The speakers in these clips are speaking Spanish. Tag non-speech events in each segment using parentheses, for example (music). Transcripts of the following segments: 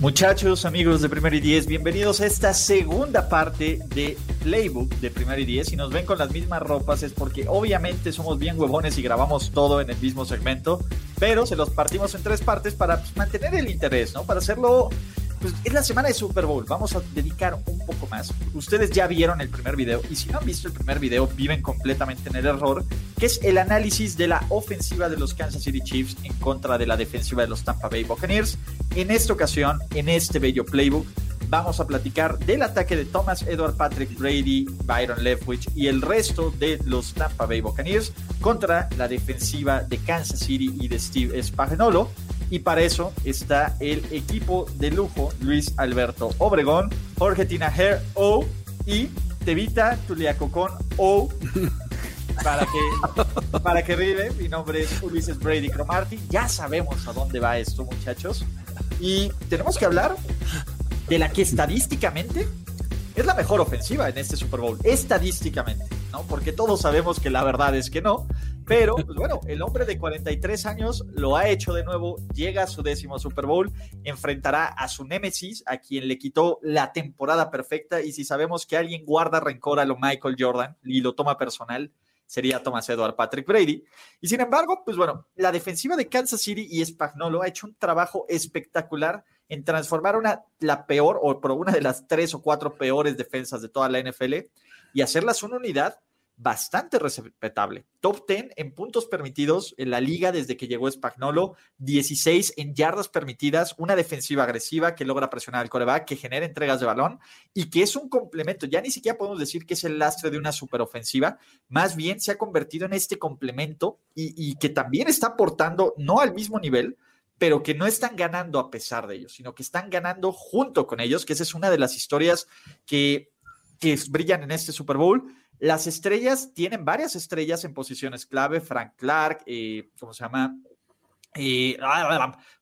Muchachos, amigos de Primero y Diez, bienvenidos a esta segunda parte de Playbook de Primero y Diez. Si nos ven con las mismas ropas es porque obviamente somos bien huevones y grabamos todo en el mismo segmento, pero se los partimos en tres partes para pues, mantener el interés, ¿no? Para hacerlo pues es la semana de Super Bowl. Vamos a dedicar un poco más. Ustedes ya vieron el primer video y si no han visto el primer video, viven completamente en el error, que es el análisis de la ofensiva de los Kansas City Chiefs en contra de la defensiva de los Tampa Bay Buccaneers. En esta ocasión, en este bello playbook, vamos a platicar del ataque de Thomas Edward Patrick Brady, Byron Leftwich y el resto de los Tampa Bay Buccaneers contra la defensiva de Kansas City y de Steve Spagnuolo. Y para eso está el equipo de lujo Luis Alberto Obregón, Jorge Tinajer O y Tevita Tuliacocón O. (laughs) Para que, para que rive, mi nombre es Ulises Brady Cromarty. Ya sabemos a dónde va esto, muchachos. Y tenemos que hablar de la que estadísticamente es la mejor ofensiva en este Super Bowl. Estadísticamente, ¿no? Porque todos sabemos que la verdad es que no. Pero, pues bueno, el hombre de 43 años lo ha hecho de nuevo, llega a su décimo Super Bowl, enfrentará a su némesis, a quien le quitó la temporada perfecta, y si sabemos que alguien guarda rencor a lo Michael Jordan y lo toma personal, sería Thomas Edward Patrick Brady. Y sin embargo, pues bueno, la defensiva de Kansas City y Spagnolo ha hecho un trabajo espectacular en transformar una, la peor o una de las tres o cuatro peores defensas de toda la NFL y hacerlas una unidad bastante respetable. Top 10 en puntos permitidos en la liga desde que llegó Spagnolo, 16 en yardas permitidas, una defensiva agresiva que logra presionar al coreback, que genera entregas de balón y que es un complemento. Ya ni siquiera podemos decir que es el lastre de una superofensiva, más bien se ha convertido en este complemento y, y que también está aportando, no al mismo nivel, pero que no están ganando a pesar de ellos, sino que están ganando junto con ellos, que esa es una de las historias que, que brillan en este Super Bowl las estrellas tienen varias estrellas en posiciones clave. Frank Clark, eh, ¿cómo se llama? Eh,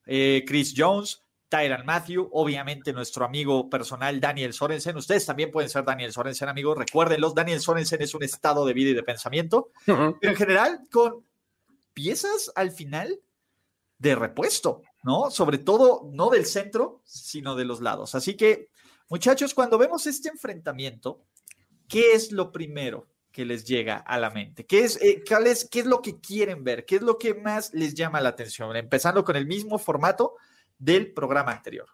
eh, Chris Jones, Tyron Matthew, obviamente nuestro amigo personal Daniel Sorensen. Ustedes también pueden ser Daniel Sorensen, amigos. Recuérdenlos, Daniel Sorensen es un estado de vida y de pensamiento. Pero en general, con piezas al final de repuesto, ¿no? Sobre todo, no del centro, sino de los lados. Así que, muchachos, cuando vemos este enfrentamiento, ¿qué es lo primero que les llega a la mente? ¿Qué es, eh, ¿Qué es lo que quieren ver? ¿Qué es lo que más les llama la atención? Empezando con el mismo formato del programa anterior.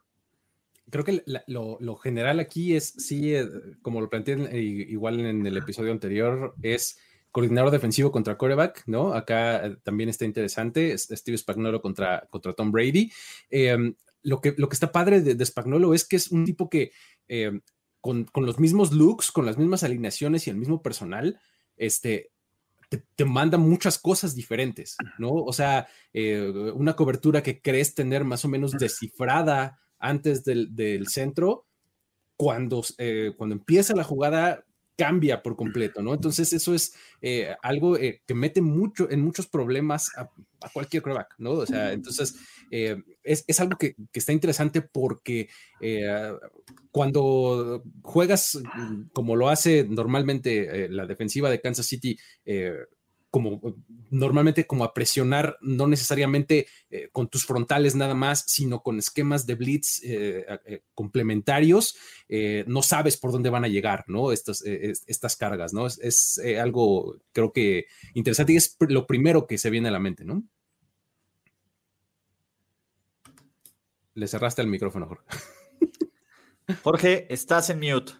Creo que lo, general aquí es, sí, eh, como lo planteé eh, igual en el episodio anterior, es coordinador defensivo contra quarterback, ¿no? Acá también está interesante, Steve Spagnolo contra, contra Tom Brady. Em, lo, que, lo que está padre de, de Spagnolo es que es un tipo que em, con, los mismos looks, con las mismas alineaciones y el mismo personal, este, te, manda muchas cosas diferentes, ¿no? O sea, eh, una cobertura que crees tener más o menos descifrada antes del, centro, cuando, eh, cuando empieza la jugada cambia por completo, ¿no? Entonces eso es eh, algo que mete mucho en muchos problemas a, cualquier quarterback, ¿no? O sea, entonces es, es, algo que, que, está interesante porque cuando juegas mm, como lo hace normalmente eh, la defensiva de Kansas City, eh, como normalmente como a presionar, no necesariamente eh, con tus frontales nada más, sino con esquemas de blitz complementarios, no sabes por dónde van a llegar, ¿no? Estas, estas cargas, ¿no? Es, es algo, creo que interesante y es lo primero que se viene a la mente, ¿no? Le cerraste el micrófono, Jorge. (laughs) Jorge, estás en mute.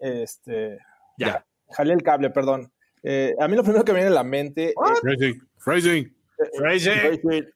Este. Ya. Jalé el cable, perdón. Eh, a mí lo primero que me viene a la mente. Phrasing. Phrasing. Phrasing.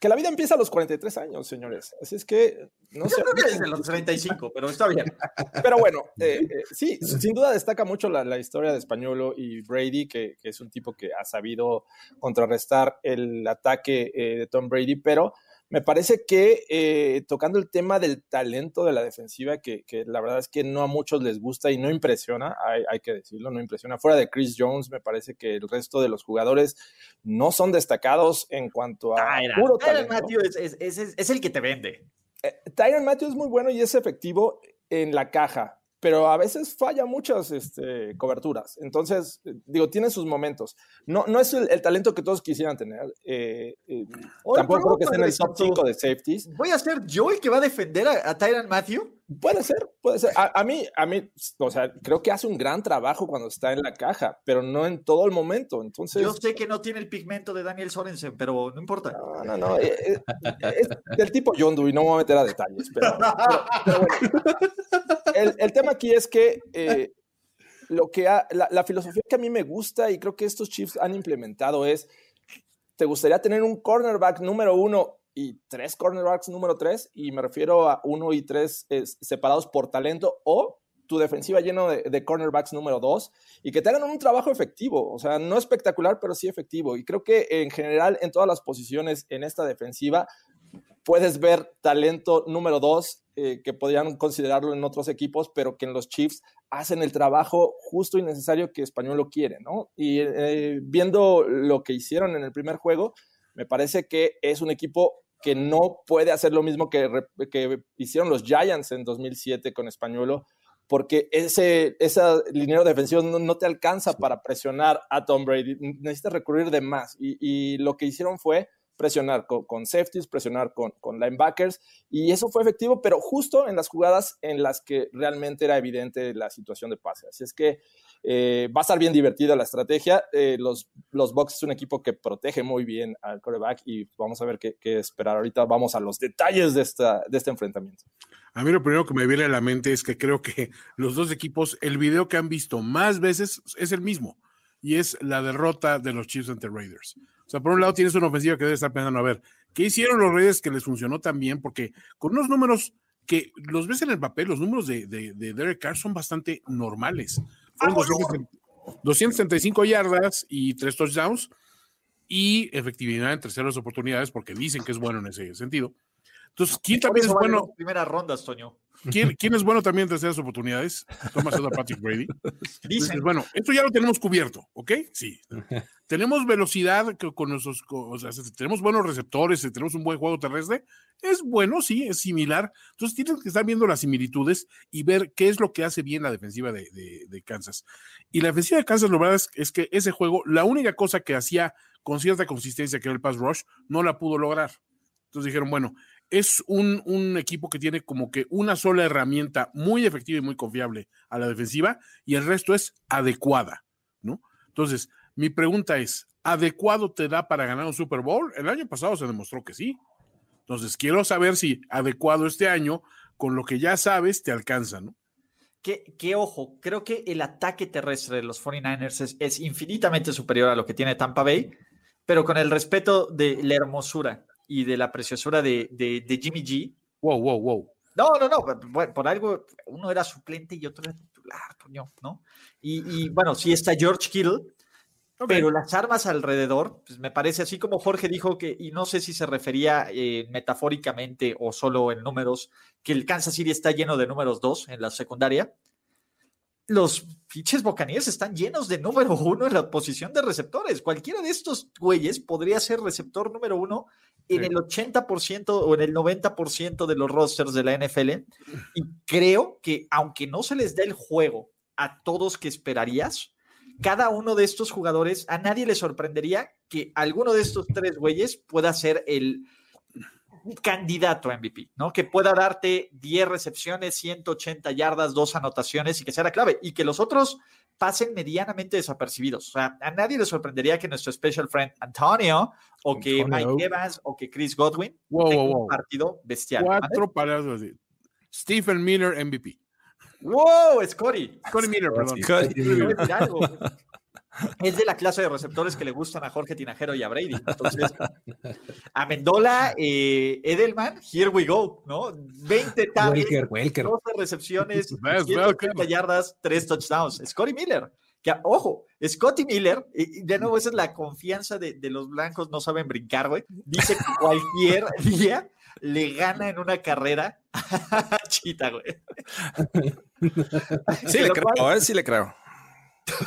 que la vida empieza a los 43 años, señores. Así es que no Yo sé. Creo que desde los 35, pero está bien. (laughs) Pero bueno, eh, eh, sí, sin duda destaca mucho la, historia de Españolo y Brady, que, es un tipo que ha sabido contrarrestar el ataque eh, de Tom Brady, pero me parece que eh, tocando el tema del talento de la defensiva, que, la verdad es que no a muchos les gusta y no impresiona, hay, que decirlo, no impresiona. Fuera de Chris Jones, me parece que el resto de los jugadores no son destacados en cuanto a puro talento. Matthew es, el que te vende. Eh, Tyron Matthew es muy bueno y es efectivo en la caja pero a veces falla muchas este, coberturas. Entonces, eh, digo, tiene sus momentos. No, no es el, talento que todos quisieran tener. Eh, eh, tampoco creo que esté en el top 5 de safeties. ¿Voy a ser yo el que va a defender a, a Tyron Matthew? Puede ser, puede ser. A, mí, a mí, o sea, creo que hace un gran trabajo cuando está en la caja, pero no en todo el momento. Entonces, yo sé que no tiene el pigmento de Daniel Sorensen, pero no importa. No, no, no. Es, del tipo Yondu y no me voy a meter a detalles, pero, el, tema aquí es que eh, lo que la, filosofía que a mí me gusta y creo que estos Chiefs han implementado es, ¿te gustaría tener un cornerback número uno y tres cornerbacks número tres? Y me refiero a uno y tres separados por talento o tu defensiva lleno de, cornerbacks número dos y que te hagan un trabajo efectivo, o sea, no espectacular, pero sí efectivo. Y creo que en general en todas las posiciones en esta defensiva puedes ver talento número dos eh, que podrían considerarlo en otros equipos, pero que en los Chiefs hacen el trabajo justo y necesario que Español lo quiere, ¿no? Y eh, viendo lo que hicieron en el primer juego, me parece que es un equipo que no puede hacer lo mismo que, que hicieron los Giants en 2007 con Españolo, porque ese, esa línea defensiva no, no, te alcanza para presionar a Tom Brady, necesitas recurrir de más. Y, y lo que hicieron fue presionar con, safeties, presionar con, con, linebackers, y eso fue efectivo, pero justo en las jugadas en las que realmente era evidente la situación de pase. Así es que eh, va a estar bien divertida la estrategia. Eh, los, los Bucks es un equipo que protege muy bien al quarterback y vamos a ver qué, qué, esperar. Ahorita vamos a los detalles de, esta, de este enfrentamiento. A mí lo primero que me viene a la mente es que creo que los dos equipos, el video que han visto más veces es el mismo y es la derrota de los Chiefs ante Raiders. O sea, por un lado tienes una ofensiva que debe estar pensando, a ver, ¿qué hicieron los Reyes que les funcionó tan bien? Porque con unos números que los ves en el papel, los números de, de, Derek Carr son bastante normales. Fueron 235 yardas y tres touchdowns y efectividad en terceras oportunidades porque dicen que es bueno en ese sentido. Entonces, ¿quién también es bueno? Primera ronda, Toño. ¿Quién, ¿Quién, es bueno también en terceras oportunidades? Thomas Edward Patrick Brady. (laughs) Dicen. bueno, esto ya lo tenemos cubierto, ¿ok? Sí. (laughs) tenemos velocidad con nuestros, o sea, tenemos buenos receptores, tenemos un buen juego terrestre. Es bueno, sí, es similar. Entonces tienes que estar viendo las similitudes y ver qué es lo que hace bien la defensiva de, de, Kansas. Y la defensiva de Kansas, lo verdad es, es que ese juego, la única cosa que hacía con cierta consistencia, que era el pass rush, no la pudo lograr. Entonces dijeron, bueno, es un, equipo que tiene como que una sola herramienta muy efectiva y muy confiable a la defensiva y el resto es adecuada, ¿no? Entonces, mi pregunta es, ¿adecuado te da para ganar un Super Bowl? El año pasado se demostró que sí. Entonces, quiero saber si adecuado este año, con lo que ya sabes, te alcanza, ¿no? Que, ojo, creo que el ataque terrestre de los 49ers es, es infinitamente superior a lo que tiene Tampa Bay, pero con el respeto de la hermosura y de la preciosura de, de, Jimmy G. Wow, wow, wow. No, no, no, por, algo, uno era suplente y otro era titular, ¿no? Y, bueno, sí está George Kittle, pero las armas alrededor, pues me parece así como Jorge dijo que, y no sé si se refería eh, metafóricamente o solo en números, que el Kansas City está lleno de números dos en la secundaria los fiches bocaníes están llenos de número uno en la posición de receptores. Cualquiera de estos güeyes podría ser receptor número uno en el 80% o en el 90% de los rosters de la NFL. Y creo que aunque no se les dé el juego a todos que esperarías, cada uno de estos jugadores, a nadie le sorprendería que alguno de estos tres güeyes pueda ser el candidato a MVP, ¿no? Que pueda darte 10 recepciones, 180 yardas, dos anotaciones y que sea la clave. Y que los otros pasen medianamente desapercibidos. O sea, a nadie le sorprendería que nuestro special friend Antonio o que Mike Evans o que Chris Godwin wow, tengan un partido bestial. Cuatro parados. Stephen Miller MVP. ¡Wow! Scotty. Scotty Miller, perdón. Es de la clase de receptores que le gustan a Jorge Tinajero y a Brady. Entonces, a Mendola, eh, Edelman, here we go, ¿no? 20 tables, 12 recepciones, (laughs) 130 yardas, 3 touchdowns. Scotty Miller. Que, ojo, Scotty Miller, y de nuevo, esa es la confianza de, de los blancos, no saben brincar, güey. Dice que cualquier (laughs) día le gana en una carrera (laughs) a Chita, güey. Sí, le creo, ¿eh? sí le creo. (laughs)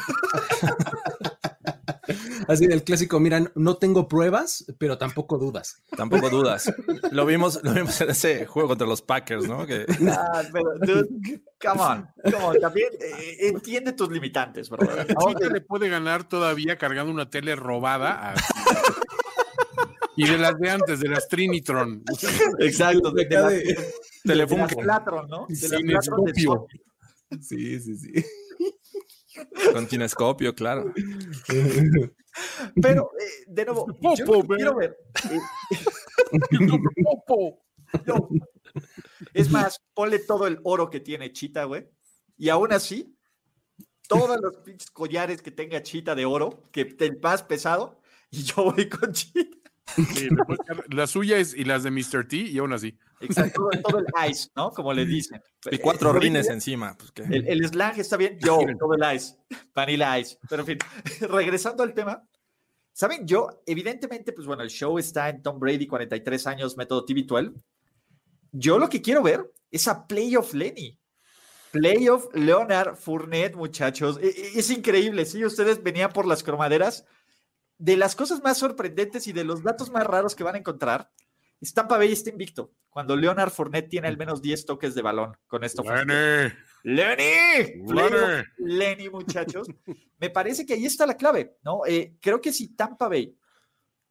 Así del clásico, mira, no tengo pruebas, pero tampoco dudas. Tampoco dudas. Lo vimos, lo vimos en ese juego contra los Packers, ¿no? Que... (laughs) Ah, pero, dude, come on, come on. También eh, entiende tus limitantes, ¿verdad? (laughs) Chita le puede ganar todavía cargando una tele robada a... Y de las de antes, de las Trinitron. Exacto, de, de, de- de las Platron, ¿no? De las Platron de Cinescopio. Sony. Sí, sí, sí. Con tinescopio, claro. Pero, eh, de nuevo, (laughs) Popo, quiero ver. eh, (laughs) Popo. no. Es más, ponle todo el oro que tiene Chita, güey. Y aún así, todos los pinches collares que tenga Chita de oro, que el más pesado, y yo voy con Chita. Sí, la suya es y las de Mr. T, y aún así. Exacto, todo, el ice, ¿no? Como le dicen. Y cuatro Eh, rines encima. Pues, ¿qué? El, el slang está bien, yo, todo el ice, vanilla ice. Pero en fin, (laughs) regresando al tema, ¿saben? Yo, evidentemente, pues bueno, el show está en Tom Brady, 43 años, método TV12. Yo lo que quiero ver es a Playoff Lenny. Playoff Leonard Fournette, muchachos. E- e- Es increíble, sí, ustedes venían por las cromaderas. De las cosas más sorprendentes y de los datos más raros que van a encontrar, es Tampa Bay está invicto. Cuando Leonard Fournette tiene al menos 10 toques de balón con esto. Lenny. Lenny, Lenny. Muchachos. Me parece que ahí está la clave, ¿no? Eh, creo que si Tampa Bay,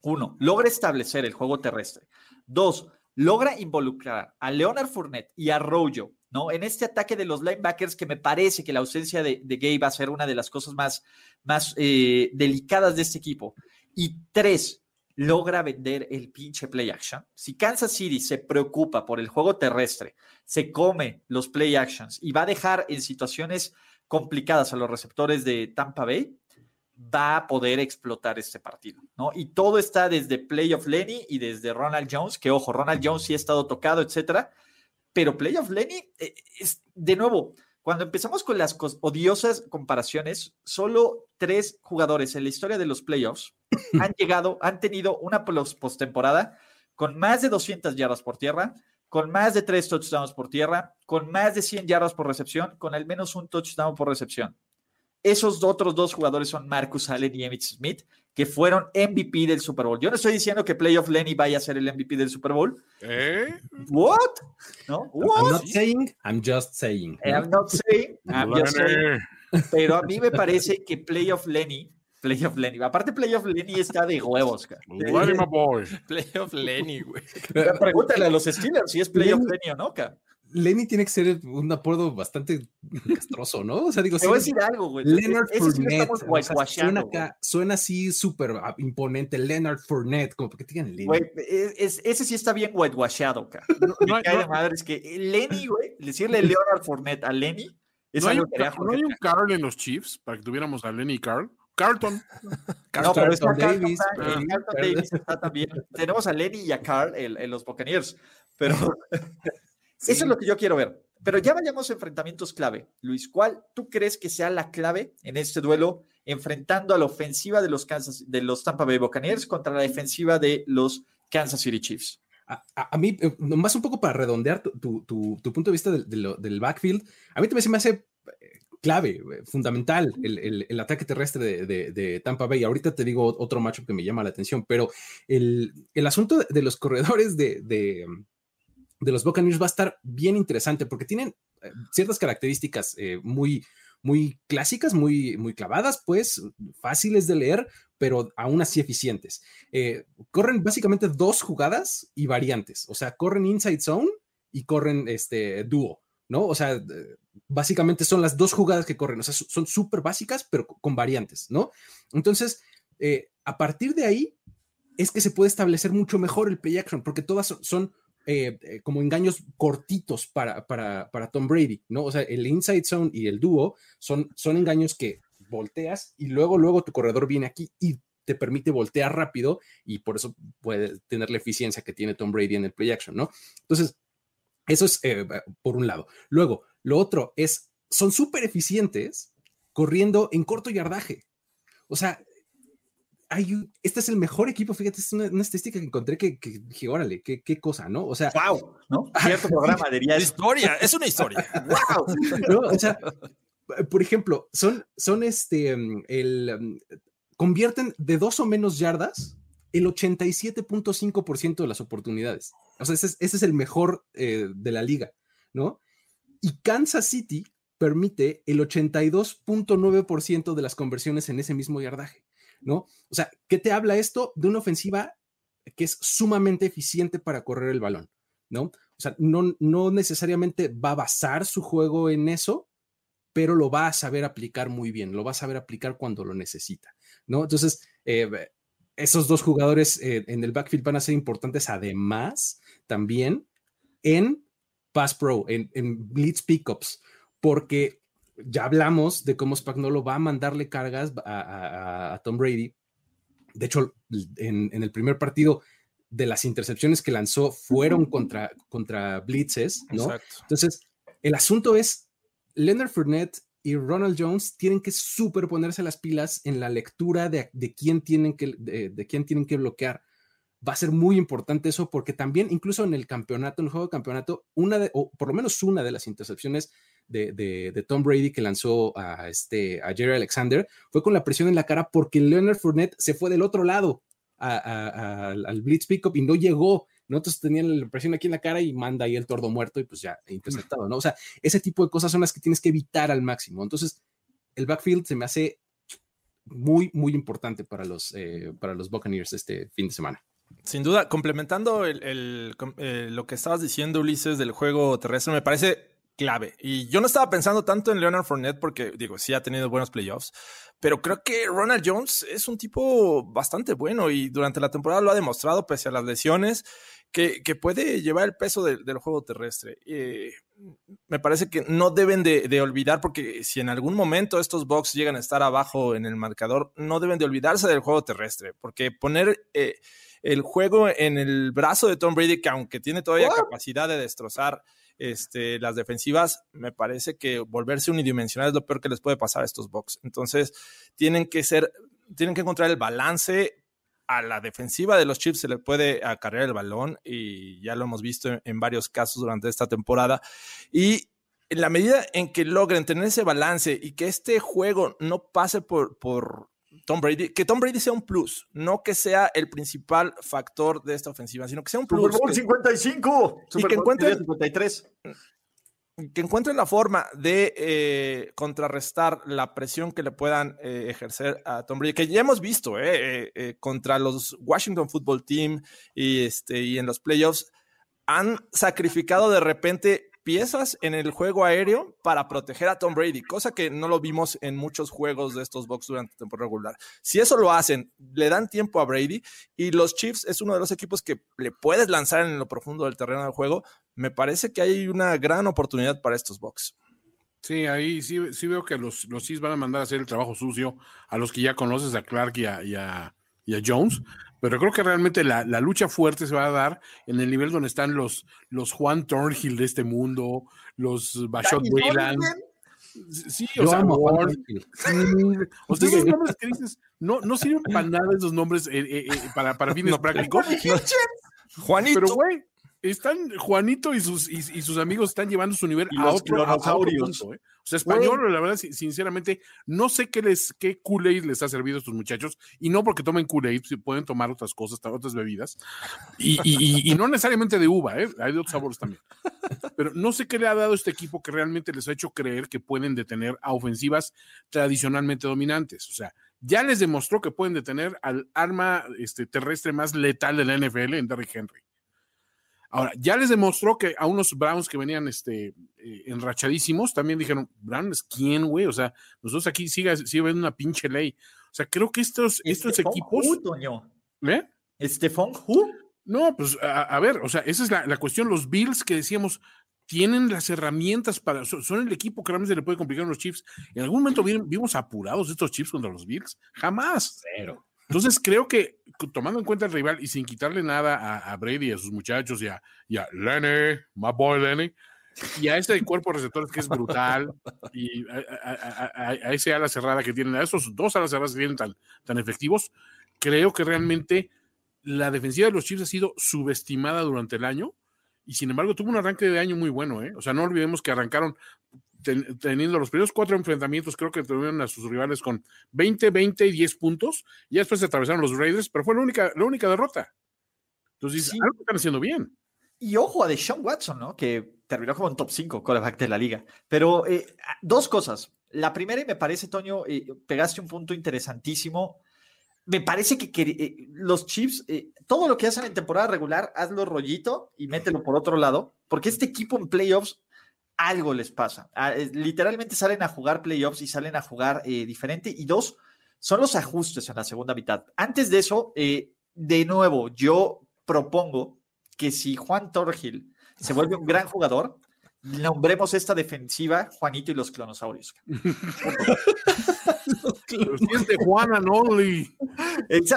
uno, logra establecer el juego terrestre, dos, logra involucrar a Leonard Fournette y a Rojo, ¿no? En este ataque de los linebackers, que me parece que la ausencia de, de Gay va a ser una de las cosas más, más eh, delicadas de este equipo. Y tres, logra vender el pinche play action. Si Kansas City se preocupa por el juego terrestre, se come los play actions y va a dejar en situaciones complicadas a los receptores de Tampa Bay, va a poder explotar este partido, ¿no? Y todo está desde Playoff Lenny y desde Ronald Jones, que ojo, Ronald Jones sí ha estado tocado, etcétera, pero Playoff Lenny eh, es, de nuevo, cuando empezamos con las odiosas comparaciones, solo tres jugadores en la historia de los playoffs (clears throat) han llegado, han tenido una pos- postemporada con más de 200 yardas por tierra, con más de tres touchdowns por tierra, con más de 100 yardas por recepción, con al menos un touchdown por recepción. Esos otros dos jugadores son Marcus Allen y Emmitt Smith, que fueron MVP del Super Bowl. Yo no estoy diciendo que Playoff Lenny vaya a ser el MVP del Super Bowl. ¿Eh? What? ¿No? I'm What? not saying, I'm just saying. ¿no? I'm not saying, (laughs) I'm just saying. Pero a mí me parece que Playoff Lenny, Playoff Lenny, aparte Playoff Lenny está de huevos, cara. (laughs) Playoff Lenny, güey. Pregúntale a los Steelers si es Playoff Lenny o no, cara. Lenny tiene que ser un apodo bastante castroso, ¿no? O sea, digo, Te voy a sí, decir algo, güey. Leonard sí Fournette. estamos o sea, suena, acá- suena así súper ah, imponente. Leonard Fournette, como que digan Lenny. Güey, es- es- ese sí está bien whitewashado, cara. No hay- (laughs) cae de no- madre, es que Lenny, güey, decirle Leonard Fournette a Lenny es ¿No hay, algo que no hay un Carl en los Chiefs para que tuviéramos a Lenny y Carl? Carlton. (laughs) No, pero está Carlton Carlton, Davis, Carlton Carl- Davis está también. Tenemos a Lenny y a Carl en, en los Buccaneers. Pero (laughs) eso es lo que yo quiero ver. Pero ya vayamos a enfrentamientos clave. Luis, ¿cuál tú crees que sea la clave en este duelo enfrentando a la ofensiva de los, Kansas, de los Tampa Bay Buccaneers contra la defensiva de los Kansas City Chiefs? A, a- a mí, eh, nomás un poco para redondear tu, tu- tu- tu punto de vista del, backfield, a mí también se me hace eh, clave, eh, fundamental el, el- el ataque terrestre de, de- de Tampa Bay. Ahorita te digo otro matchup que me llama la atención, pero el, el asunto de, de los corredores de, de, los Buccaneers va a estar bien interesante porque tienen eh, ciertas características eh, muy, muy clásicas, muy, muy clavadas, pues fáciles de leer, pero aún así eficientes. Eh, corren básicamente dos jugadas y variantes, o sea, corren inside zone y corren este dúo, ¿no? O sea, básicamente son las dos jugadas que corren, o sea, son súper básicas, pero co- con variantes, ¿no? Entonces, a partir de ahí es que se puede establecer mucho mejor el play action, porque todas son, eh, eh, como engaños cortitos para, para, para, Tom Brady, ¿no? O sea, el inside zone y el dúo son, son engaños que volteas y luego, luego tu corredor viene aquí y te permite voltear rápido y por eso puede tener la eficiencia que tiene Tom Brady en el play action, ¿no? Entonces, eso es eh, por un lado. Luego, lo otro es, son súper eficientes corriendo en corto yardaje. O sea, hay este es el mejor equipo, fíjate, es una, estadística que encontré que, dije, órale, qué, qué, cosa, ¿no? O sea, wow, ¿no? Cierto programa diría historia, es una historia. (laughs) wow. O sea, por ejemplo, son, son este, el, mm, convierten de dos o menos yardas el 87.5% de las oportunidades. O sea, ese es, el mejor eh, de la liga, ¿no? Y Kansas City permite el 82.9% de las conversiones en ese mismo yardaje, ¿no? O sea, ¿qué te habla esto de una ofensiva que es sumamente eficiente para correr el balón, ¿no? O sea, no, no necesariamente va a basar su juego en eso, pero lo va a saber aplicar muy bien, lo va a saber aplicar cuando lo necesita, ¿no? Entonces, eh, esos dos jugadores eh, en el backfield van a ser importantes además también en Pass Pro, en, Blitz Pickups, porque ya hablamos de cómo Spagnolo va a mandarle cargas a, Tom Brady. De hecho, en, el primer partido de las intercepciones que lanzó fueron contra, contra blitzes, ¿no? Entonces, el asunto es Leonard Fournette y Ronald Jones tienen que superponerse las pilas en la lectura de, quién, tienen que, de, quién tienen que bloquear. Va a ser muy importante eso porque también, incluso en el campeonato, en el juego de campeonato, una de, o por lo menos una de las intercepciones de, Tom Brady que lanzó a, este, a Jerry Alexander fue con la presión en la cara porque Leonard Fournette se fue del otro lado al blitz pickup y no llegó nosotros tenían la presión aquí en la cara y manda ahí el tordo muerto y pues ya interceptado, ¿no? O sea, ese tipo de cosas son las que tienes que evitar al máximo. Entonces, el backfield se me hace muy, muy importante para los, eh, para los Buccaneers este fin de semana. Sin duda, complementando eh, lo que estabas diciendo, Ulises, del juego terrestre, me parece clave. Y yo no estaba pensando tanto en Leonard Fournette porque, digo, sí ha tenido buenos playoffs, pero creo que Ronald Jones es un tipo bastante bueno y durante la temporada lo ha demostrado pese a las lesiones que, puede llevar el peso del juego terrestre. Eh, me parece que no deben de, olvidar, porque si en algún momento estos Bucks llegan a estar abajo en el marcador, no deben de olvidarse del juego terrestre, porque poner... Eh, el juego en el brazo de Tom Brady, que aunque tiene todavía capacidad de destrozar este, las defensivas, me parece que volverse unidimensional es lo peor que les puede pasar a estos Bucks. Entonces, tienen que ser, tienen que encontrar el balance. A la defensiva de los Chiefs se le puede acarrear el balón y ya lo hemos visto en, varios casos durante esta temporada. Y en la medida en que logren tener ese balance y que este juego no pase por Tom Brady, que Tom Brady sea un plus, no que sea el principal factor de esta ofensiva, sino que sea un plus. Super Bowl 55, y que encuentren 53. Que encuentren la forma de eh, contrarrestar la presión que le puedan eh, ejercer a Tom Brady, que ya hemos visto eh, contra los Washington Football Team y, este, y en los playoffs, han sacrificado de repente piezas en el juego aéreo para proteger a Tom Brady, cosa que no lo vimos en muchos juegos de estos Bucks durante temporada regular. Si eso lo hacen, le dan tiempo a Brady y los Chiefs es uno de los equipos que le puedes lanzar en lo profundo del terreno del juego, me parece que hay una gran oportunidad para estos Bucks. Sí, ahí sí, veo que los, Chiefs van a mandar a hacer el trabajo sucio a los que ya conoces, a Clark y a Jones, pero creo que realmente la, lucha fuerte se va a dar en el nivel donde están los, los Juan Thornhill de este mundo, los Bashot Wayland. Sí, o sea, o sea, esos nombres que dices, no, no sirven para nada esos nombres eh, eh, eh, para, para fines prácticos. Juanito. Pero, güey, están Juanito y sus, y, sus amigos están llevando su nivel a otro, a punto, ¿eh? O sea, español, la verdad, sinceramente, no sé qué les, qué Kool-Aid les ha servido a estos muchachos, y no porque tomen Kool-Aid, pueden tomar otras cosas, otras bebidas, y, y, no necesariamente de uva, ¿eh? hay de otros sabores también. Pero no sé qué le ha dado este equipo que realmente les ha hecho creer que pueden detener a ofensivas tradicionalmente dominantes. O sea, ya les demostró que pueden detener al arma este, terrestre más letal de la NFL en Derrick Henry. Ahora, ya les demostró que a unos Browns que venían este, eh, enrachadísimos, también dijeron, Browns, ¿quién, güey? O sea, nosotros aquí sigue, sigue una pinche ley. O sea, creo que estos, estos equipos... Who, Toño? ¿Eh? Estefan Who? No, pues a, ver, o sea, esa es la, cuestión. Los Bills que decíamos, tienen las herramientas para, son, el equipo que realmente le puede complicar a los Chiefs. En algún momento vimos apurados estos Chiefs contra los Bills, jamás. Cero. Entonces creo que tomando en cuenta el rival y sin quitarle nada a, Brady y a sus muchachos y a, a Lenny, my boy Lenny, y a ese cuerpo de receptores que es brutal, y a, ese ala cerrada que tienen, a esos dos alas cerradas que tienen tan, tan efectivos, creo que realmente la defensiva de los Chiefs ha sido subestimada durante el año y sin embargo tuvo un arranque de año muy bueno, ¿eh? O sea, no olvidemos que arrancaron teniendo los primeros cuatro enfrentamientos, creo que tuvieron a sus rivales con 20, 20 y 10 puntos, y después se atravesaron los Raiders, pero fue la única, la única derrota. Entonces, algo están haciendo bien. Y ojo a Deshaun Watson, ¿no? Que terminó como un top 5 quarterback de la liga. Pero eh, dos cosas. La primera, y me parece, Toño, eh, pegaste un punto interesantísimo. Me parece que, eh, los Chiefs, todo lo que hacen en temporada regular, hazlo rollito y mételo por otro lado, porque este equipo en playoffs algo les pasa. Ah, literalmente salen a jugar playoffs y salen a jugar diferente. Y dos, son los ajustes en la segunda mitad. Antes de eso, de nuevo, yo propongo que si Juan Torgil se vuelve un gran jugador, nombremos esta defensiva Juanito y los clonosaurios. (laughs) los de Juana Noli.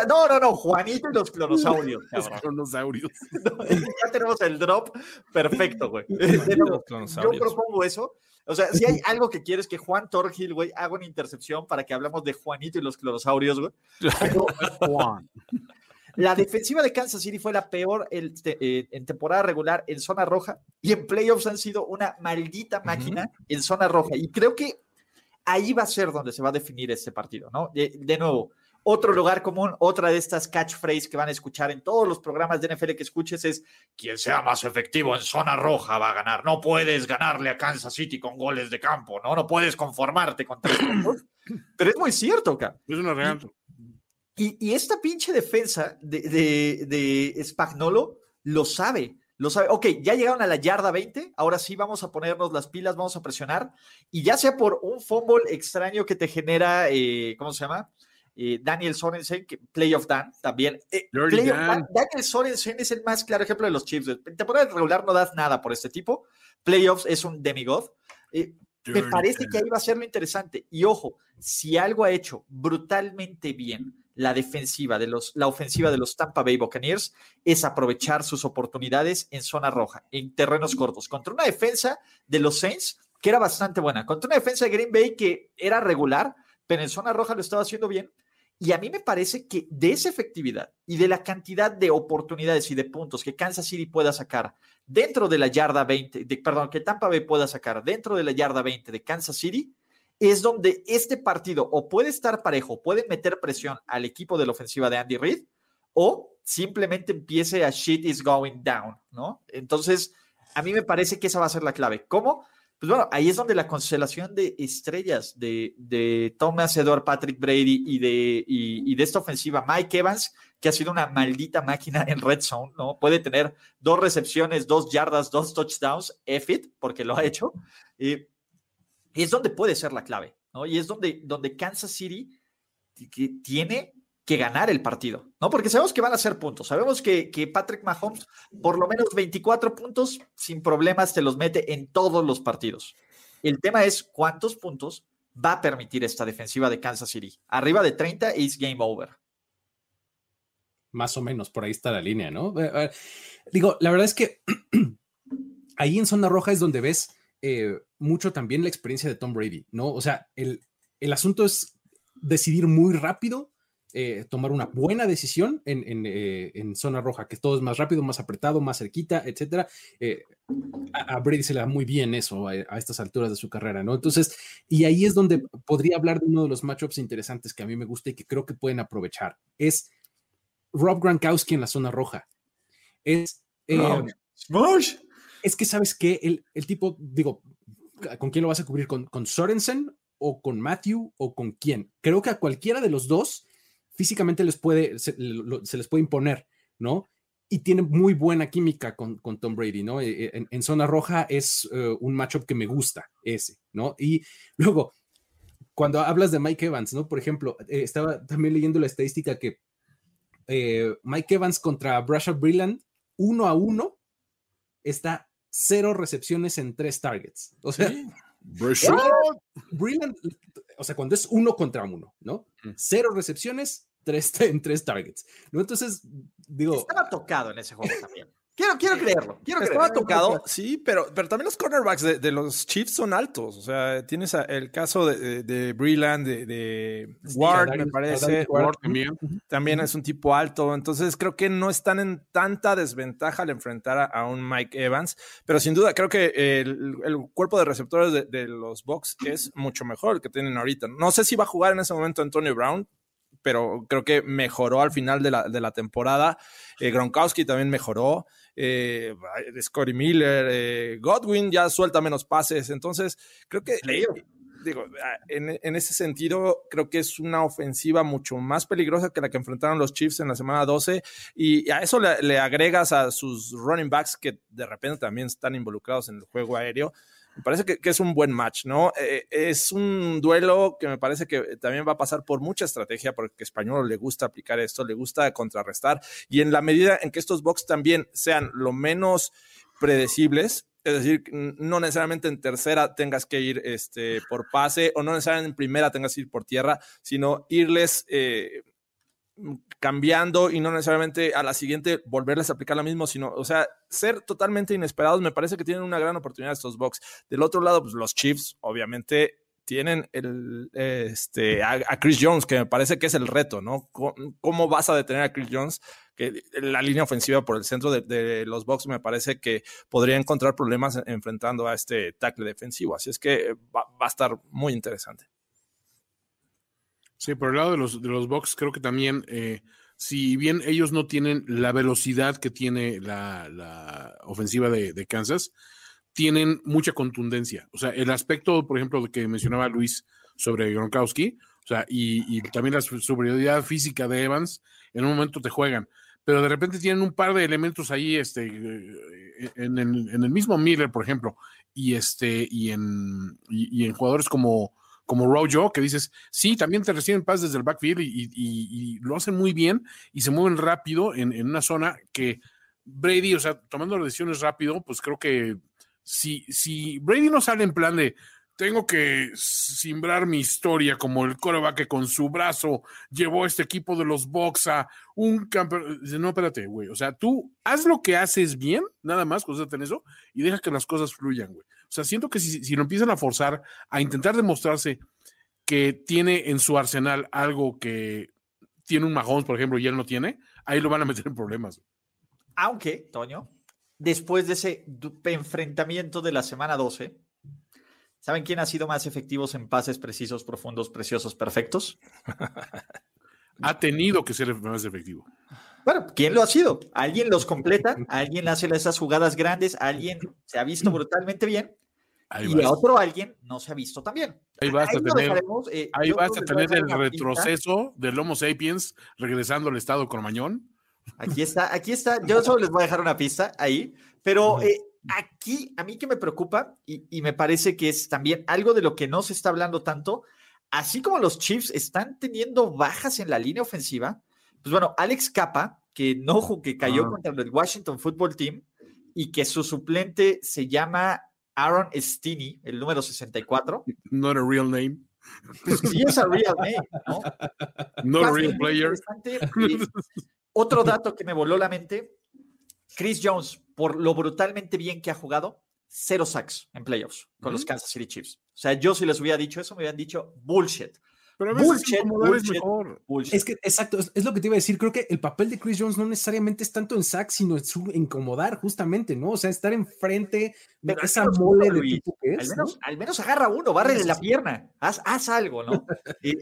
No, no, no, Juanito y los clonosaurios. Los clonosaurios. (laughs) ya tenemos el drop perfecto, güey. (laughs) Yo propongo eso. O sea, si hay algo que quieres que Juan Torgil, güey, haga una intercepción para que hablemos de Juanito y los clonosaurios, güey. Juan. La defensiva de Kansas City fue la peor eh, en temporada regular en zona roja y en playoffs han sido una maldita máquina en zona roja. Y creo que ahí va a ser donde se va a definir este partido, ¿no? De, nuevo, otro lugar común, otra de estas catchphrases que van a escuchar en todos los programas de NFL que escuches es quien sea más efectivo en zona roja va a ganar. No puedes ganarle a Kansas City con goles de campo, ¿no? No puedes conformarte con tres puntos. (coughs) Pero es muy cierto, cara. Es una real. Y, esta pinche defensa de, de, de, Spagnolo lo sabe, lo sabe. Ok, ya llegaron a la yarda 20, ahora sí vamos a ponernos las pilas, vamos a presionar. Y ya sea por un fumble extraño que te genera, eh, ¿cómo se llama? Eh, Daniel Sorensen, Playoff Dan también. Eh, Daniel Sorensen es el más claro ejemplo de los Chiefs. En temporada regular no das nada por este tipo. Playoffs es un demigod. me parece que ahí va a ser lo interesante. Y ojo, si algo ha hecho brutalmente bien la defensiva de los, la ofensiva de los Tampa Bay Buccaneers es aprovechar sus oportunidades en zona roja, en terrenos cortos, contra una defensa de los Saints que era bastante buena, contra una defensa de Green Bay que era regular, pero en zona roja lo estaba haciendo bien. Y a mí me parece que de esa efectividad y de la cantidad de oportunidades y de puntos que Kansas City pueda sacar dentro de la yarda 20, de, perdón, que Tampa Bay pueda sacar dentro de la yarda 20 de Kansas City, es donde este partido o puede estar parejo, puede meter presión al equipo de la ofensiva de Andy Reid, o simplemente empiece a shit is going down, ¿no? Entonces, a mí me parece que esa va a ser la clave. ¿Cómo? Pues bueno, ahí es donde la constelación de estrellas de, de Thomas Edward Patrick Brady y de, y, de esta ofensiva, Mike Evans, que ha sido una maldita máquina en red zone, ¿no? Puede tener dos recepciones, dos yardas, dos touchdowns, F it, porque lo ha hecho. y es donde puede ser la clave, ¿no? Y es donde, donde Kansas City tiene que ganar el partido, ¿no? Porque sabemos que van a ser puntos, sabemos que, que, Patrick Mahomes por lo menos 24 puntos sin problemas te los mete en todos los partidos. El tema es cuántos puntos va a permitir esta defensiva de Kansas City. Arriba de 30 es game over. Más o menos, por ahí está la línea, ¿no? Eh, eh, digo, la verdad es que (clears throat) ahí en zona roja es donde ves eh, mucho también la experiencia de Tom Brady, ¿no? O sea, el, asunto es decidir muy rápido, eh, tomar una buena decisión eh, en, zona roja, que todo es más rápido, más apretado, más cerquita, etcétera. a, Brady se le da muy bien eso a, estas alturas de su carrera, ¿no? Entonces, y ahí es donde podría hablar de uno de los matchups interesantes que a mí me gusta y que creo que pueden aprovechar. Es Rob Gronkowski en la zona roja. Es es que sabes que el, el, tipo, digo, ¿con quién lo vas a cubrir? ¿Con, ¿Con Sorensen o con Matthew o con quién? Creo que a cualquiera de los dos físicamente les puede, se, les puede imponer, ¿no? Y tiene muy buena química con, con Tom Brady, ¿no? Eh, eh, en, zona roja es eh, un matchup que me gusta, ese, ¿no? Y luego, cuando hablas de Mike Evans, ¿no? Por ejemplo, estaba también leyendo la estadística que eh, Mike Evans contra Brashard Brilland, uno a uno, está cero recepciones en tres targets. O sea, Brilland, o sea, cuando es uno contra uno, ¿no? Cero recepciones, tres en (laughs) tres targets. ¿no? Entonces, digo. Estaba tocado en ese juego también. Quiero, quiero creerlo. Quiero Estaba creerlo. tocado, sí, pero, pero también los cornerbacks de, de los Chiefs son altos. O sea, tienes el caso de, de, de Breland, de, de Ward, me parece. Ward. También. También es un tipo alto. Entonces creo que no están en tanta desventaja al enfrentar a, a un Mike Evans. Pero sin duda, creo que el, el cuerpo de receptores de, de los Bucks es mucho mejor el que tienen ahorita. No sé si va a jugar en ese momento Antonio Brown, pero creo que mejoró al final de la, de la temporada. Eh, Gronkowski también mejoró. Eh, Scotty Miller, eh, Godwin ya suelta menos pases. Entonces, creo que. Digo, ah, en, en ese sentido, creo que es una ofensiva mucho más peligrosa que la que enfrentaron los Chiefs en la semana 12. Y a eso le, le agregas a sus running backs que de repente también están involucrados en el juego aéreo. Me parece que, es un buen match, ¿no? Eh, es un duelo que me parece que también va a pasar por mucha estrategia, porque a Español le gusta aplicar esto, le gusta contrarrestar. Y en la medida en que estos box también sean lo menos predecibles, es decir, no necesariamente en tercera tengas que ir este, por pase o no necesariamente en primera tengas que ir por tierra, sino irles eh, cambiando y no necesariamente a la siguiente volverles a aplicar lo mismo, sino, o sea, ser totalmente inesperados. Me parece que tienen una gran oportunidad estos Bucks. Del otro lado, pues los Chiefs, obviamente, tienen el, este, a, Chris Jones, que me parece que es el reto, ¿no? ¿Cómo, vas a detener a Chris Jones? Que la línea ofensiva por el centro de, los Bucks me parece que podría encontrar problemas enfrentando a este tackle defensivo. Así es que va a estar muy interesante. Sí, por el lado de los, de los Bucks, creo que también, eh, si bien ellos no tienen la velocidad que tiene la, la ofensiva de, de, Kansas, tienen mucha contundencia. O sea, el aspecto, por ejemplo, que mencionaba Luis sobre Gronkowski, o sea, y, y también la superioridad física de Evans, en un momento te juegan pero de repente tienen un par de elementos ahí, este, en el, en el mismo Miller, por ejemplo, y este, y en, y en jugadores como, como Rojo, que dices, sí, también te reciben pases desde el backfield y, lo hacen muy bien y se mueven rápido en, una zona que Brady, o sea, tomando decisiones rápido, pues creo que si, si Brady no sale en plan de tengo que simbrar mi historia como el coreback que con su brazo llevó a este equipo de los Bucks a un campeón. No, espérate, güey. O sea, tú haz lo que haces bien, nada más, concéntrate en eso, y deja que las cosas fluyan, güey. O sea, siento que si, si lo empiezan a forzar a intentar demostrarse que tiene en su arsenal algo que tiene un Mahomes, por ejemplo, y él no tiene, ahí lo van a meter en problemas. Aunque, Toño, después de ese enfrentamiento de la semana 12, ¿Saben quién ha sido más efectivos en pases precisos, profundos, preciosos, perfectos? (laughs) ha tenido que ser más efectivo. Bueno, ¿quién lo ha sido? ¿Alguien los completa? ¿Alguien hace esas jugadas grandes? ¿Alguien se ha visto brutalmente bien? Ahí y vas. a otro alguien no se ha visto tan bien. Ahí vas ahí a tener, eh, ahí vas a tener el retroceso del Homo sapiens regresando al estado cromañón. Aquí está, (laughs) aquí está. Yo solo les voy a dejar una pista ahí, pero eh, aquí a mí que me preocupa y, y, me parece que es también algo de lo que no se está hablando tanto, así como los Chiefs están teniendo bajas en la línea ofensiva, pues bueno, Alex Capa, que no que cayó ah. contra el Washington Football Team y que su suplente se llama Aaron Stinney, el número 64. Not a real name. Pues sí es a real name, ¿no? Not a real player. Otro dato que me voló la mente, Chris Jones, por lo brutalmente bien que ha jugado, cero sacks en playoffs con uh -huh. los Kansas City Chiefs. O sea, yo si les hubiera dicho eso, me hubieran dicho bullshit. Pero a veces bullshit, bullshit, es mejor. Bullshit. Es que, exacto, es, es, lo que te iba a decir. Creo que el papel de Chris Jones no necesariamente es tanto en sacks, sino en su incomodar, justamente, ¿no? O sea, estar enfrente de esa mole de tipo que es. Al menos, ¿no? al menos agarra uno, barre de la pierna, haz, haz algo, ¿no? y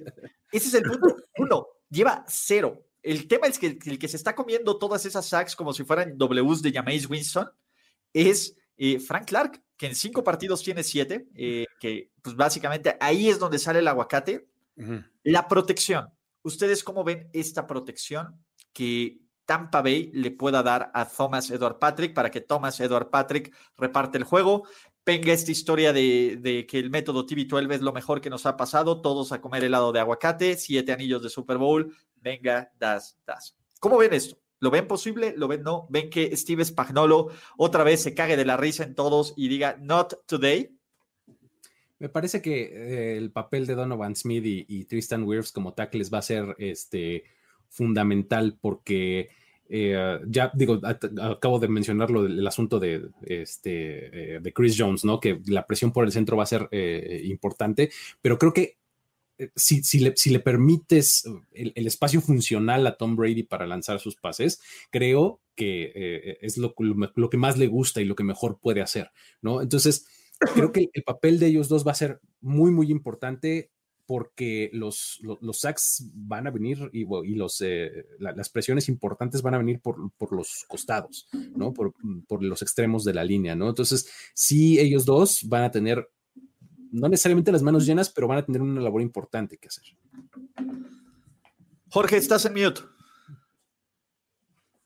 ese es el punto. Uno, lleva cero. El tema es que el, el, que se está comiendo todas esas sacks como si fueran Ws de Jameis Winston es eh, Frank Clark, que en cinco partidos tiene siete, eh, que pues básicamente ahí es donde sale el aguacate. La protección. ¿Ustedes cómo ven esta protección que Tampa Bay le pueda dar a Thomas Edward Patrick para que Thomas Edward Patrick reparte el juego? Venga esta historia de, de, que el método TB12 es lo mejor que nos ha pasado, todos a comer helado de aguacate, siete anillos de Super Bowl, venga, das, das. ¿Cómo ven esto? ¿Lo ven posible? ¿Lo ven no? ¿Ven que Steve Spagnolo otra vez se cague de la risa en todos y diga not today? Me parece que eh, el papel de Donovan Smith y, Tristan Wirfs como tackles va a ser este, fundamental porque eh, ya digo, acabo de mencionarlo el asunto de, este, eh, de Chris Jones, ¿no? Que la presión por el centro va a ser importante, pero creo que si, le, permites el, espacio funcional a Tom Brady para lanzar sus pases, creo que es lo, lo, que más le gusta y lo que mejor puede hacer, ¿no? Entonces, creo que el papel de ellos dos va a ser muy, muy importante porque los, los, sacks van a venir y, los, eh, las presiones importantes van a venir por, los costados, ¿no? Por, los extremos de la línea, ¿no? Entonces, sí, ellos dos van a tener, no necesariamente las manos llenas, pero van a tener una labor importante que hacer. Jorge, estás en mute.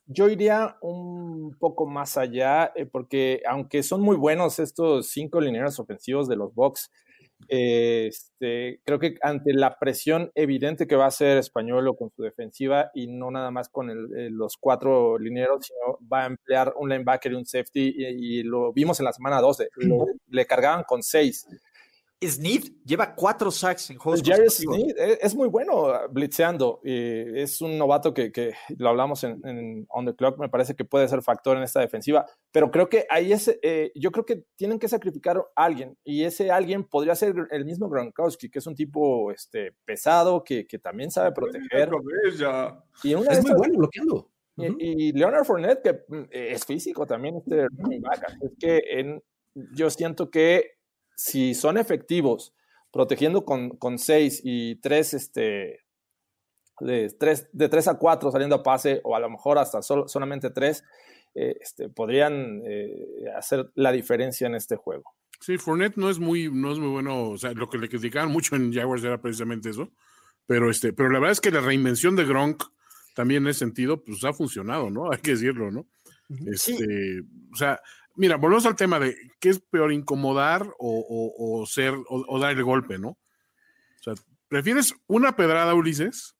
Yo iría un poco más allá, eh, porque aunque son muy buenos estos cinco lineros ofensivos de los Bucks, este, creo que ante la presión evidente que va a hacer Español con su defensiva y no nada más con eh, los cuatro lineros, sino va a emplear un linebacker y un safety y, lo vimos en la semana 12, le cargaban con seis. Sneed lleva cuatro sacks en juegos. Jerry Sneed es, muy bueno uh, blitzeando. es un novato que, que lo hablamos en, On the Clock. Me parece que puede ser factor en esta defensiva. Pero creo que ahí es. Eh, yo creo que tienen que sacrificar a alguien. Y ese alguien podría ser el mismo Gronkowski, que es un tipo este, pesado, que, que también sabe proteger. Y es muy bueno bloqueando. Y, Leonard Fournette, que mm, es físico también, este Es que en, yo siento que si son efectivos protegiendo con, con seis y tres, este, de tres, de tres a cuatro saliendo a pase, o a lo mejor hasta solamente tres, eh, este, podrían eh, hacer la diferencia en este juego. Sí, Fournette no es muy, no es muy bueno, o sea, lo que le criticaban mucho en Jaguars era precisamente eso, pero, este, pero la verdad es que la reinvención de Gronk también en ese sentido, pues ha funcionado, ¿no? (laughs) Hay que decirlo, ¿no? Este, o sea, mira, volvemos al tema de qué es peor, incomodar o, ser o, dar el golpe, ¿no? O sea, ¿prefieres una pedrada, Ulises?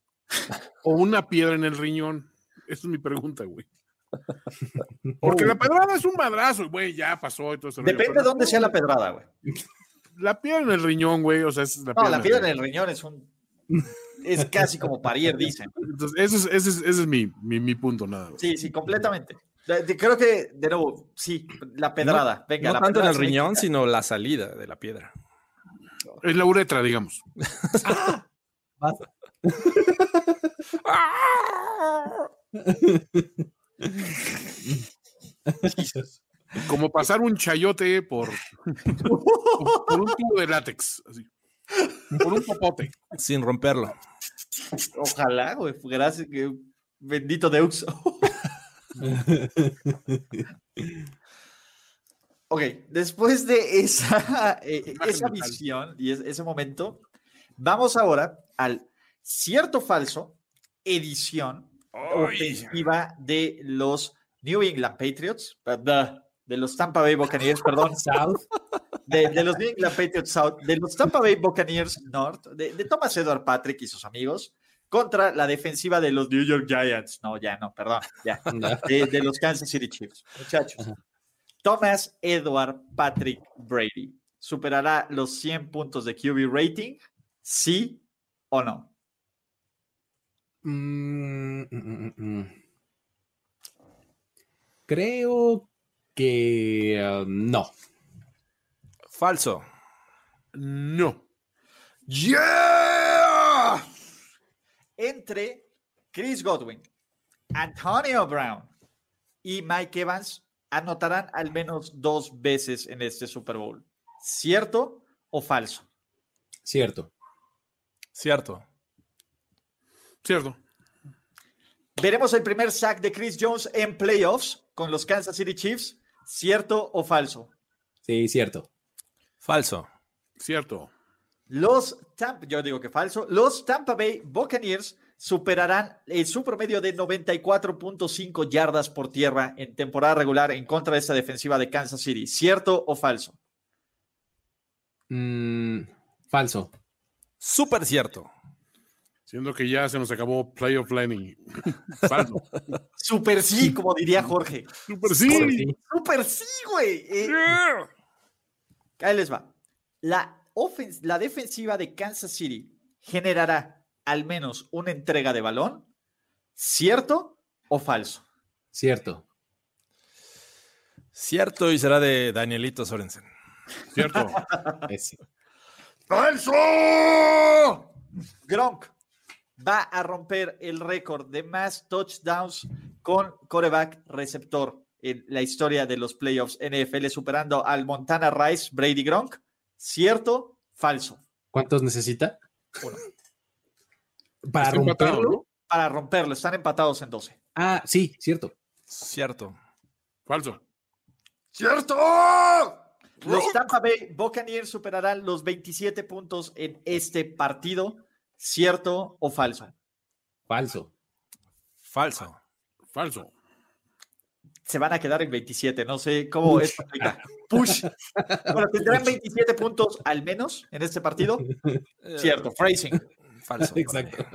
¿O una piedra en el riñón? Esa es mi pregunta, güey. (laughs) Porque la pedrada es un madrazo, güey, ya pasó y todo eso. Depende de dónde sea la pedrada, güey. La piedra en el riñón, güey, o sea, es la No, la piedra en el riñón es un. (laughs) Es casi como parir, dicen. Entonces, ese es, ese es, ese es mi, mi, mi, punto, nada. Sí, sí, completamente. Creo que, de nuevo, sí, la pedrada. No, Venga, no tanto en el riñón, sino la salida de la piedra. Es la uretra, digamos. (laughs) (laughs) Como pasar un chayote por, por un tubo de látex, así. Por un popote. Sin romperlo. Ojalá, güey. Gracias, que bendito Deux. (laughs) ok, después de esa, eh, esa visión y ese momento, vamos ahora al cierto falso edición ofensiva de los New England Patriots, de los Tampa Bay Buccaneers, perdón, (laughs) South, de, los New England Patriots South, de los Tampa Bay Buccaneers North, de, de Thomas Edward Patrick y sus amigos, contra la defensiva de los New York Giants. No, ya no, perdón, ya. (laughs) De, los Kansas City Chiefs. Muchachos. Thomas Edward Patrick Brady. ¿Superará los 100 puntos de QB rating? ¿Sí o no? Mm, mm, mm, Creo que uh, no. Falso. No. ¡Yeah! Entre Chris Godwin, Antonio Brown y Mike Evans anotarán al menos dos veces en este Super Bowl. ¿Cierto o falso? Cierto. Cierto. Cierto. Veremos el primer sack de Chris Jones en playoffs con los Kansas City Chiefs. ¿Cierto o falso? Sí, cierto. Falso. Cierto. Los Tampa, yo digo que falso, los Tampa Bay Buccaneers superarán su promedio de 94.5 yardas por tierra en temporada regular en contra de esta defensiva de Kansas City. ¿Cierto o falso? Mm, falso. Súper cierto. Siendo que ya se nos acabó Playoff Lenny. (laughs) Falso. Super sí, como diría Jorge. Super sí. Sí. Super sí, güey. Eh, Ahí les va. La, ofens- la defensiva de Kansas City generará al menos una entrega de balón, ¿cierto o falso? Cierto. Cierto, y será de Danielito Sorensen. Cierto. (laughs) ¡Falso! Gronk va a romper el récord de más touchdowns con coreback receptor en la historia de los playoffs NFL, superando al Montana Rice Brady Gronk. ¿Cierto? Falso. ¿Cuántos necesita? Para Está empatado, romperlo. ¿no? Para romperlo, están empatados en 12. Ah, sí, cierto. Cierto. Falso. ¡Cierto! Los Tampa Bay Buccaneers superarán los 27 puntos en este partido. ¿Cierto o falso? Falso. Falso. Falso. Se van a quedar en 27. No sé cómo aplica. (laughs) Push. (laughs) Bueno, tendrán 27 puntos al menos en este partido. (laughs) Cierto. Phrasing. Falso. (laughs) Exacto.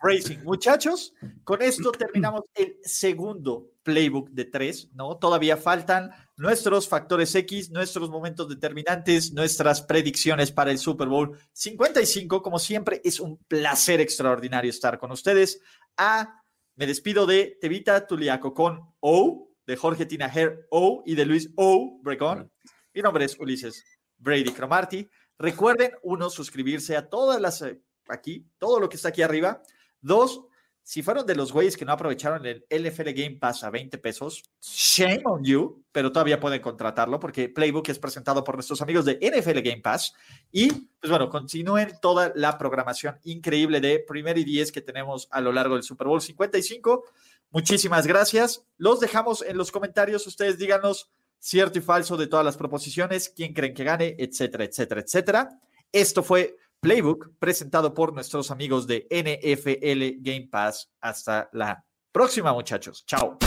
Phrasing. Muchachos, con esto terminamos el segundo playbook de tres, ¿no? Todavía faltan nuestros factores X, nuestros momentos determinantes, nuestras predicciones para el Super Bowl 55. Como siempre, es un placer extraordinario estar con ustedes. A, me despido de Tevita Tuliaco con O, de Jorge Tinajer O y de Luis O. Bregón. Mi nombre es Ulises Brady Cromarty. Recuerden, uno, suscribirse a todas las, eh, aquí, todo lo que está aquí arriba. Dos, si fueron de los güeyes que no aprovecharon el NFL Game Pass a 20 pesos, shame on you, pero todavía pueden contratarlo porque Playbook es presentado por nuestros amigos de NFL Game Pass. Y, pues bueno, continúen toda la programación increíble de Primer y 10 que tenemos a lo largo del Super Bowl 55. Muchísimas gracias. Los dejamos en los comentarios. Ustedes díganos cierto y falso de todas las proposiciones, quién creen que gane, etcétera, etcétera, etcétera. Esto fue Playbook presentado por nuestros amigos de NFL Game Pass. Hasta la próxima, muchachos. Chao.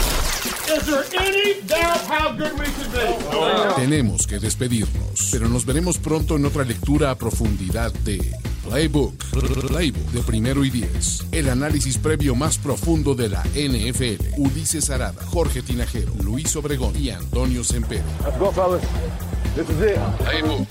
Tenemos que despedirnos, pero nos veremos pronto en otra lectura a profundidad de Playbook. Playbook de primero y diez. El análisis previo más profundo de la NFL. Ulises Arada, Jorge Tinajero, Luis Obregón y Antonio Sempero. Let's go, fellas. This is it. Playbook.